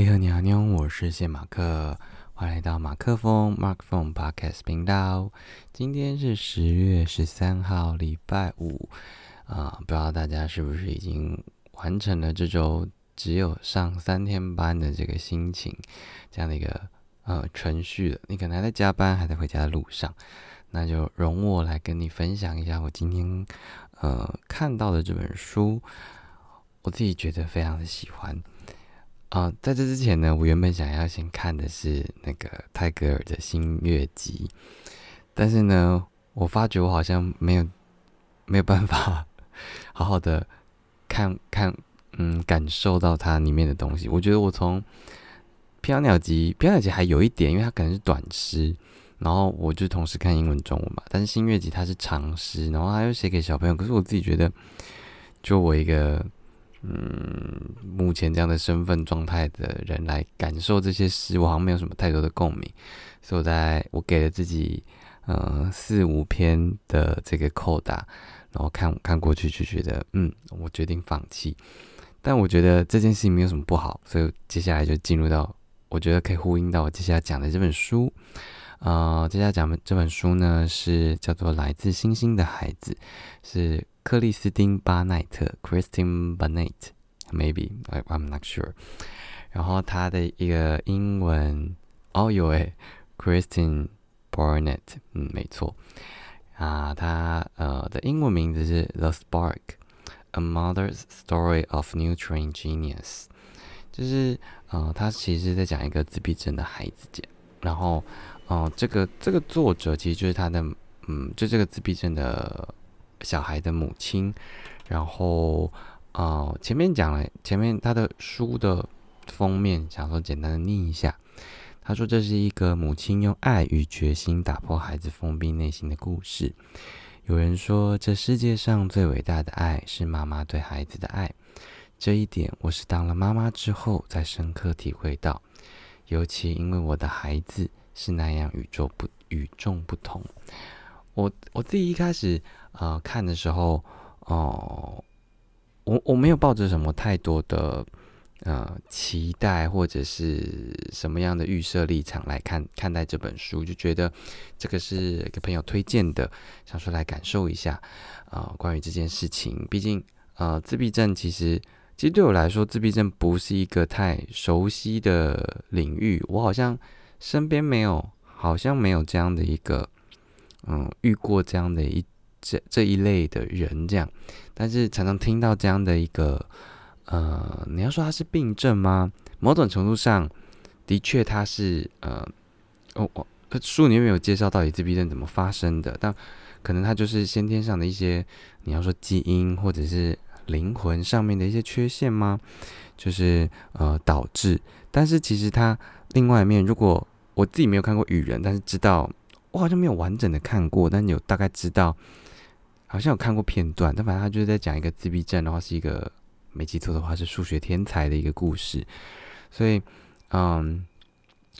你好，你好，你好，我是谢马克，欢迎来到马克风 Mark Phone Podcast 频道。今天是十月十三号，礼拜五啊，不知道大家是不是已经完成了这周只有上三天班的这个心情，这样的一个呃程序了？你可能还在加班，还在回家的路上，那就容我来跟你分享一下我今天呃看到的这本书，我自己觉得非常的喜欢。啊，在这之前呢，我原本想要先看的是那个泰戈尔的《新月集》，但是呢，我发觉我好像没有没有办法 好好的看看，嗯，感受到它里面的东西。我觉得我从《飘鸟集》《飘鸟集》还有一点，因为它可能是短诗，然后我就同时看英文、中文嘛。但是《新月集》它是长诗，然后它又写给小朋友。可是我自己觉得，就我一个。嗯，目前这样的身份状态的人来感受这些诗，我好像没有什么太多的共鸣，所以我在我给了自己呃四五篇的这个扣打，然后看看过去就觉得，嗯，我决定放弃。但我觉得这件事情没有什么不好，所以接下来就进入到我觉得可以呼应到我接下来讲的这本书。呃，接下来讲的这本书呢是叫做《来自星星的孩子》，是。克里斯汀·巴奈特 （Christine Barnett），maybe I'm not sure。然后他的一个英文，哦有诶，Christine Barnett，嗯，没错。啊，他呃的英文名字是《The Spark: A Mother's Story of Nurturing Genius》，就是呃，他其实在讲一个自闭症的孩子讲。然后，哦，这个这个作者其实就是他的，嗯，就这个自闭症的。小孩的母亲，然后哦，前面讲了，前面他的书的封面，想说简单的念一下。他说这是一个母亲用爱与决心打破孩子封闭内心的故事。有人说，这世界上最伟大的爱是妈妈对孩子的爱。这一点，我是当了妈妈之后才深刻体会到，尤其因为我的孩子是那样与众不与众不同。我我自己一开始。呃，看的时候，哦，我我没有抱着什么太多的呃期待或者是什么样的预设立场来看看待这本书，就觉得这个是给朋友推荐的，想说来感受一下啊，关于这件事情。毕竟，呃，自闭症其实其实对我来说，自闭症不是一个太熟悉的领域，我好像身边没有，好像没有这样的一个，嗯，遇过这样的一。这这一类的人这样，但是常常听到这样的一个，呃，你要说他是病症吗？某种程度上，的确他是，呃，哦哦，书里面有介绍到底自闭症怎么发生的，但可能他就是先天上的一些，你要说基因或者是灵魂上面的一些缺陷吗？就是呃导致，但是其实他另外一面，如果我自己没有看过《雨人》，但是知道，我好像没有完整的看过，但有大概知道。好像有看过片段，但反正他就是在讲一个自闭症，然后是一个没记错的话是数学天才的一个故事。所以，嗯，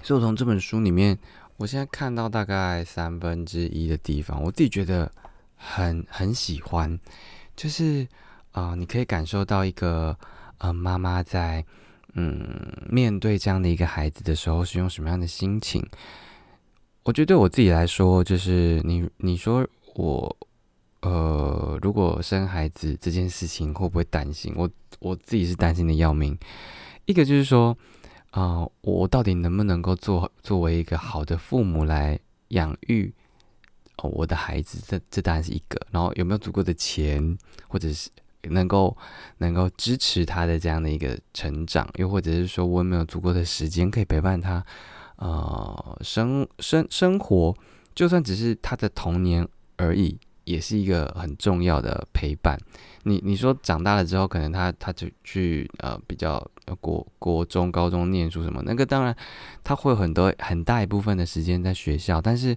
所以我从这本书里面，我现在看到大概三分之一的地方，我自己觉得很很喜欢，就是啊，你可以感受到一个呃妈妈在嗯面对这样的一个孩子的时候是用什么样的心情。我觉得对我自己来说，就是你你说我。呃，如果生孩子这件事情会不会担心？我我自己是担心的要命。一个就是说，啊，我到底能不能够做作为一个好的父母来养育哦我的孩子？这这当然是一个。然后有没有足够的钱，或者是能够能够支持他的这样的一个成长？又或者是说我有没有足够的时间可以陪伴他？呃，生生生活，就算只是他的童年而已。也是一个很重要的陪伴。你你说长大了之后，可能他他就去呃比较国国中、高中念书什么，那个当然他会有很多很大一部分的时间在学校。但是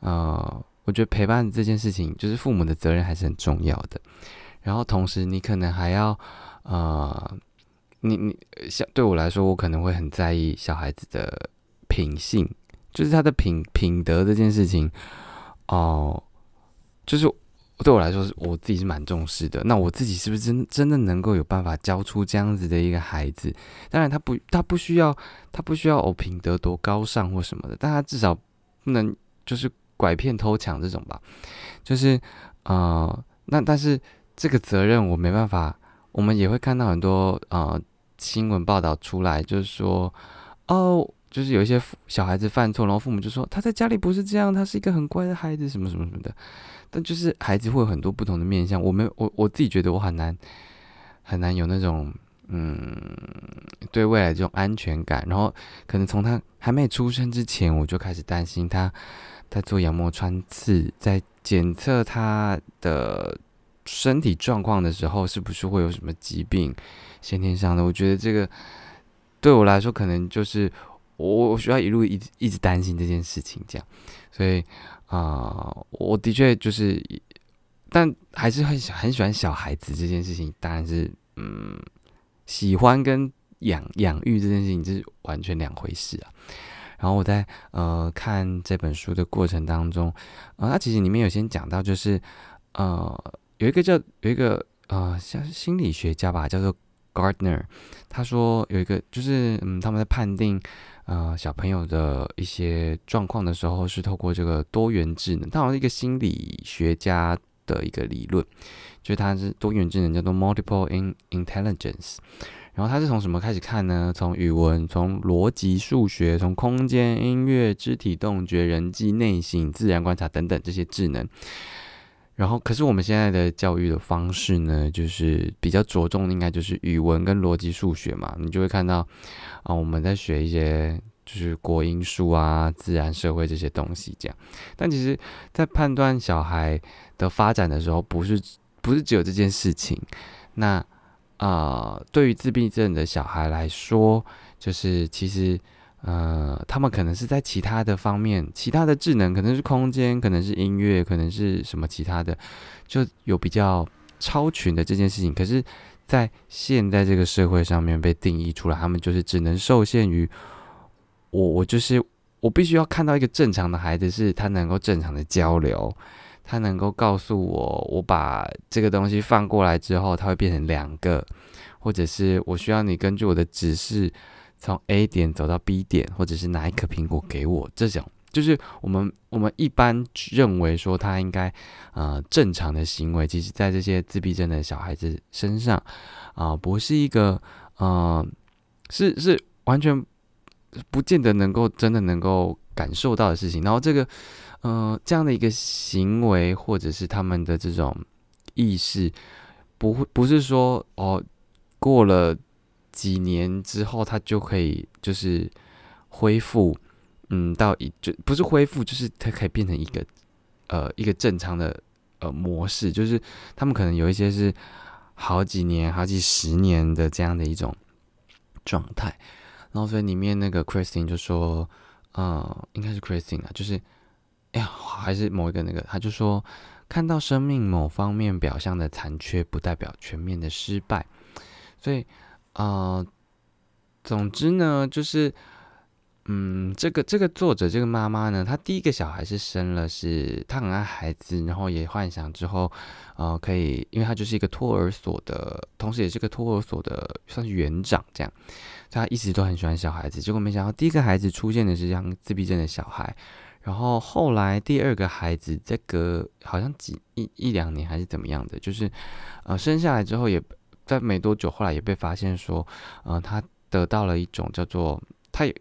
呃，我觉得陪伴这件事情，就是父母的责任还是很重要的。然后同时，你可能还要呃，你你像对我来说，我可能会很在意小孩子的品性，就是他的品品德这件事情哦。就是对我来说是我自己是蛮重视的。那我自己是不是真真的能够有办法教出这样子的一个孩子？当然他不他不需要他不需要我品德多高尚或什么的，但他至少不能就是拐骗偷抢这种吧。就是呃，那但是这个责任我没办法。我们也会看到很多呃新闻报道出来，就是说哦。就是有一些小孩子犯错，然后父母就说他在家里不是这样，他是一个很乖的孩子，什么什么什么的。但就是孩子会有很多不同的面相，我们我我自己觉得我很难很难有那种嗯对未来这种安全感。然后可能从他还没出生之前，我就开始担心他在做羊膜穿刺，在检测他的身体状况的时候，是不是会有什么疾病先天上的？我觉得这个对我来说，可能就是。我我需要一路一一直担心这件事情，这样，所以啊，我的确就是，但还是很很喜欢小孩子这件事情，当然是嗯，喜欢跟养养育这件事情这是完全两回事啊。然后我在呃看这本书的过程当中，啊，它其实里面有先讲到，就是呃有一个叫有一个呃像心理学家吧，叫做 Gardner，他说有一个就是嗯他们在判定。呃，小朋友的一些状况的时候，是透过这个多元智能，它好像是一个心理学家的一个理论，就是它是多元智能，叫做 multiple in intelligence。然后它是从什么开始看呢？从语文、从逻辑、数学、从空间、音乐、肢体动觉、人际、内省、自然观察等等这些智能。然后，可是我们现在的教育的方式呢，就是比较着重，应该就是语文跟逻辑数学嘛。你就会看到啊，我们在学一些就是国英数啊、自然、社会这些东西这样。但其实，在判断小孩的发展的时候，不是不是只有这件事情。那啊，对于自闭症的小孩来说，就是其实。呃，他们可能是在其他的方面，其他的智能可能是空间，可能是音乐，可能是什么其他的，就有比较超群的这件事情。可是，在现在这个社会上面被定义出来，他们就是只能受限于我，我就是我必须要看到一个正常的孩子，是他能够正常的交流，他能够告诉我，我把这个东西放过来之后，它会变成两个，或者是我需要你根据我的指示。从 A 点走到 B 点，或者是拿一颗苹果给我，这种就是我们我们一般认为说他应该呃正常的行为，其实在这些自闭症的小孩子身上啊，不是一个呃是是完全不见得能够真的能够感受到的事情。然后这个呃这样的一个行为，或者是他们的这种意识，不会不是说哦过了。几年之后，他就可以就是恢复，嗯，到一就不是恢复，就是它可以变成一个呃一个正常的呃模式，就是他们可能有一些是好几年、好几十年的这样的一种状态。然后所以里面那个 Christine 就说，呃，应该是 Christine 啊，就是哎呀，还是某一个那个，他就说，看到生命某方面表象的残缺，不代表全面的失败，所以。啊，总之呢，就是，嗯，这个这个作者这个妈妈呢，她第一个小孩是生了，是她很爱孩子，然后也幻想之后，呃，可以，因为她就是一个托儿所的，同时也是个托儿所的算是园长这样，所以她一直都很喜欢小孩子。结果没想到第一个孩子出现的是像自闭症的小孩，然后后来第二个孩子这个好像几一一两年还是怎么样的，就是呃生下来之后也。在没多久，后来也被发现说，呃，他得到了一种叫做他有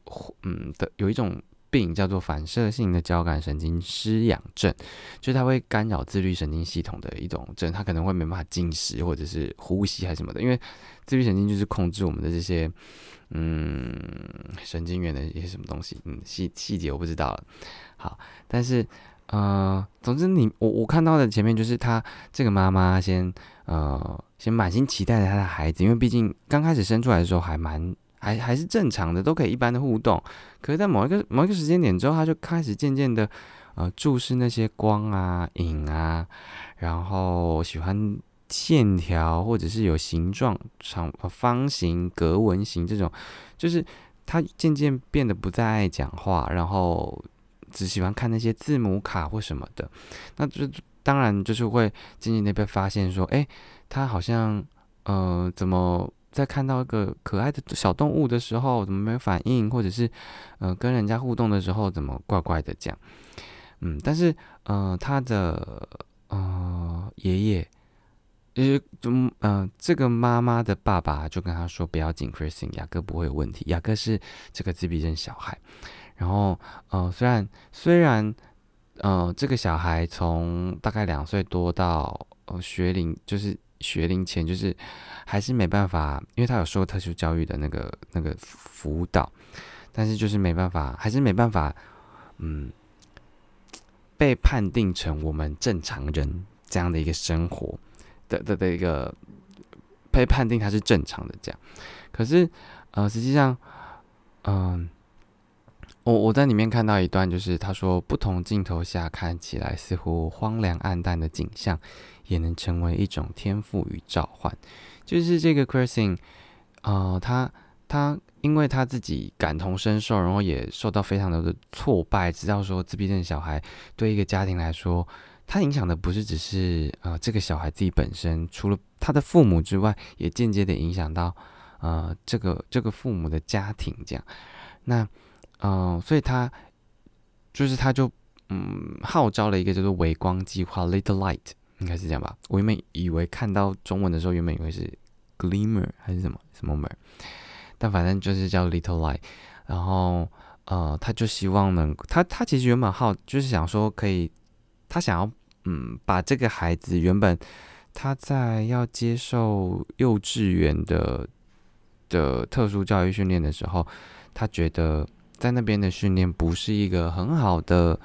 嗯的有一种病叫做反射性的交感神经失养症，就是它会干扰自律神经系统的一种症，他可能会没办法进食或者是呼吸还是什么的，因为自律神经就是控制我们的这些嗯神经元的一些什么东西，嗯细细节我不知道了。好，但是呃，总之你我我看到的前面就是他这个妈妈先呃。先满心期待着他的孩子，因为毕竟刚开始生出来的时候还蛮还还是正常的，都可以一般的互动。可是，在某一个某一个时间点之后，他就开始渐渐的呃注视那些光啊影啊，然后喜欢线条或者是有形状长方形格纹形这种，就是他渐渐变得不再爱讲话，然后只喜欢看那些字母卡或什么的。那就当然就是会渐渐的被发现说，哎，他好像呃怎么在看到一个可爱的小动物的时候，怎么没有反应，或者是呃跟人家互动的时候怎么怪怪的这样，嗯，但是呃他的呃爷爷。就是嗯嗯，这个妈妈的爸爸就跟他说：“不要紧 c h r i s t i n 雅各不会有问题。雅各是这个自闭症小孩。然后，呃，虽然虽然，呃，这个小孩从大概两岁多到呃学龄，就是学龄前，就是还是没办法，因为他有受特殊教育的那个那个辅导，但是就是没办法，还是没办法，嗯，被判定成我们正常人这样的一个生活。”的的的一个被判定他是正常的这样，可是呃，实际上，嗯，我我在里面看到一段，就是他说，不同镜头下看起来似乎荒凉暗淡的景象，也能成为一种天赋与召唤。就是这个 Chrising，啊，他他因为他自己感同身受，然后也受到非常多的挫败，知道说自闭症小孩对一个家庭来说。他影响的不是只是呃这个小孩自己本身，除了他的父母之外，也间接的影响到呃这个这个父母的家庭这样。那嗯，所以他就是他就嗯号召了一个叫做“微光计划 ”（Little Light），应该是这样吧？我原本以为看到中文的时候，原本以为是 “Glimmer” 还是什么什么门，但反正就是叫 “Little Light”。然后呃，他就希望能他他其实原本好就是想说可以。他想要，嗯，把这个孩子原本他在要接受幼稚园的的特殊教育训练的时候，他觉得在那边的训练不是一个很好的，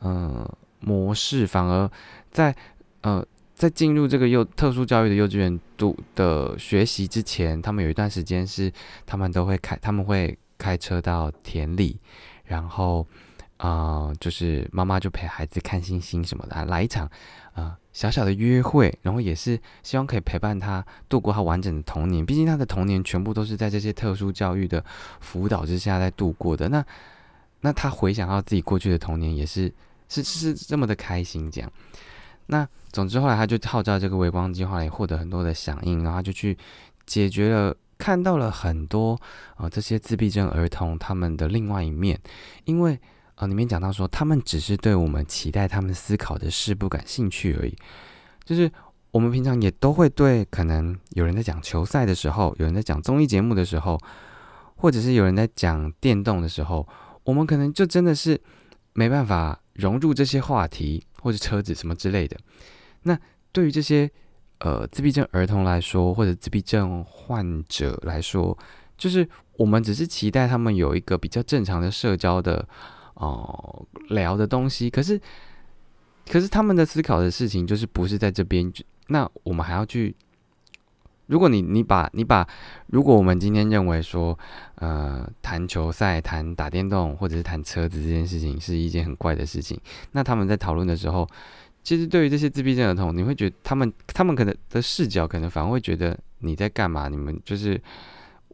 呃，模式，反而在呃在进入这个幼特殊教育的幼稚园读的学习之前，他们有一段时间是他们都会开，他们会开车到田里，然后。啊，就是妈妈就陪孩子看星星什么的，来一场啊小小的约会，然后也是希望可以陪伴他度过他完整的童年。毕竟他的童年全部都是在这些特殊教育的辅导之下在度过的。那那他回想到自己过去的童年，也是是是这么的开心。这样，那总之后来他就号召这个微光计划，也获得很多的响应，然后就去解决了，看到了很多啊这些自闭症儿童他们的另外一面，因为。啊，里面讲到说，他们只是对我们期待他们思考的事不感兴趣而已。就是我们平常也都会对，可能有人在讲球赛的时候，有人在讲综艺节目的时候，或者是有人在讲电动的时候，我们可能就真的是没办法融入这些话题，或者车子什么之类的。那对于这些呃自闭症儿童来说，或者自闭症患者来说，就是我们只是期待他们有一个比较正常的社交的。哦，聊的东西，可是，可是他们的思考的事情就是不是在这边，那我们还要去。如果你你把你把，如果我们今天认为说，呃，谈球赛、谈打电动或者是谈车子这件事情是一件很怪的事情，那他们在讨论的时候，其实对于这些自闭症儿童，你会觉得他们他们可能的视角可能反而会觉得你在干嘛？你们就是。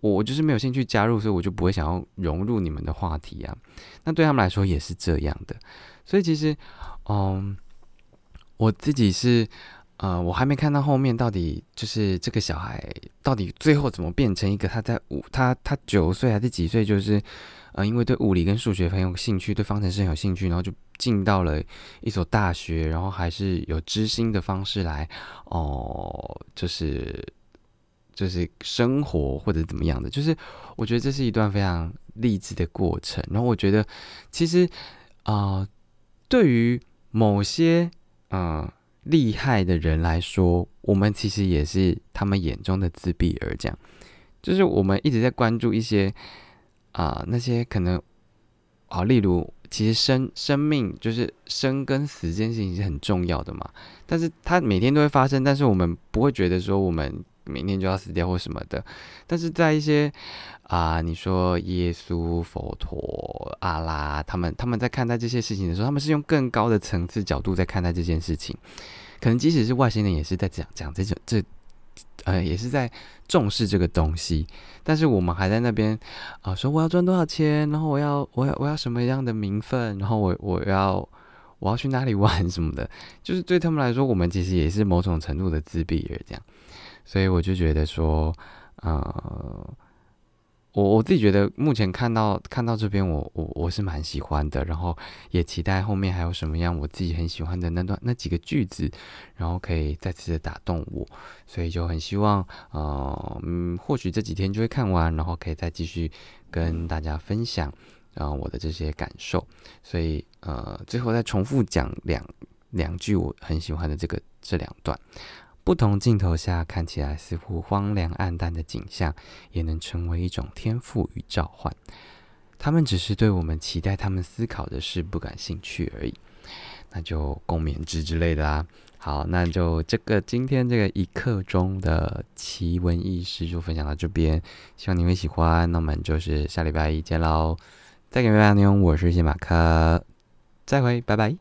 我我就是没有兴趣加入，所以我就不会想要融入你们的话题啊。那对他们来说也是这样的，所以其实，嗯，我自己是，呃，我还没看到后面到底就是这个小孩到底最后怎么变成一个他在五他他九岁还是几岁，就是呃，因为对物理跟数学很有兴趣，对方程式很有兴趣，然后就进到了一所大学，然后还是有知心的方式来哦，就是。就是生活或者怎么样的，就是我觉得这是一段非常励志的过程。然后我觉得，其实啊，对于某些嗯厉害的人来说，我们其实也是他们眼中的自闭儿。这样，就是我们一直在关注一些啊那些可能啊，例如其实生生命就是生跟死这件事情是很重要的嘛。但是它每天都会发生，但是我们不会觉得说我们。明天就要死掉或什么的，但是在一些啊，你说耶稣、佛陀、阿拉，他们他们在看待这些事情的时候，他们是用更高的层次角度在看待这件事情。可能即使是外星人，也是在讲讲这种这呃，也是在重视这个东西。但是我们还在那边啊，说我要赚多少钱，然后我要我要我要什么样的名分，然后我我要我要去哪里玩什么的，就是对他们来说，我们其实也是某种程度的自闭而这样，所以我就觉得说，呃。我我自己觉得，目前看到看到这边，我我我是蛮喜欢的，然后也期待后面还有什么样我自己很喜欢的那段那几个句子，然后可以再次的打动我，所以就很希望，呃嗯，或许这几天就会看完，然后可以再继续跟大家分享，然后我的这些感受，所以呃，最后再重复讲两两句我很喜欢的这个这两段。不同镜头下看起来似乎荒凉暗淡的景象，也能成为一种天赋与召唤。他们只是对我们期待他们思考的事不感兴趣而已。那就共勉之之类的啦。好，那就这个今天这个一刻钟的奇闻异事就分享到这边，希望你会喜欢。那我们就是下礼拜一见喽。再见，拜拜，妞，我是谢马克，再会，拜拜。